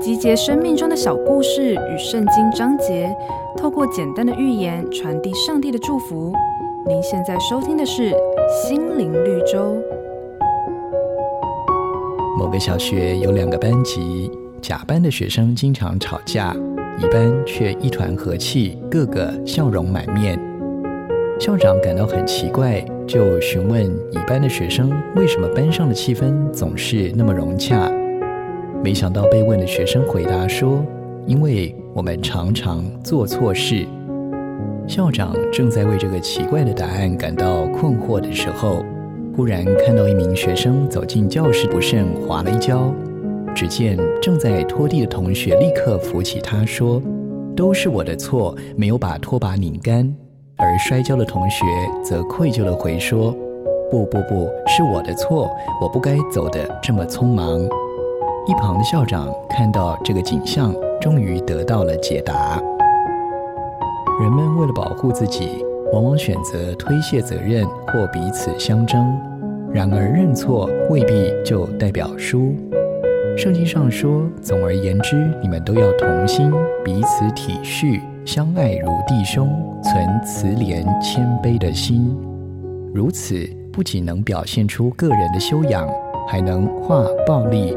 集结生命中的小故事与圣经章节，透过简单的寓言传递上帝的祝福。您现在收听的是《心灵绿洲》。某个小学有两个班级，甲班的学生经常吵架，乙班却一团和气，个个笑容满面。校长感到很奇怪，就询问乙班的学生为什么班上的气氛总是那么融洽。没想到被问的学生回答说：“因为我们常常做错事。”校长正在为这个奇怪的答案感到困惑的时候，忽然看到一名学生走进教室，不慎滑了一跤。只见正在拖地的同学立刻扶起他，说：“都是我的错，没有把拖把拧干。”而摔跤的同学则愧疚地回说：“不不不，是我的错，我不该走得这么匆忙。”一旁的校长看到这个景象，终于得到了解答。人们为了保护自己，往往选择推卸责任或彼此相争。然而，认错未必就代表输。圣经上说：“总而言之，你们都要同心，彼此体恤，相爱如弟兄，存慈怜谦卑的心。如此，不仅能表现出个人的修养，还能化暴力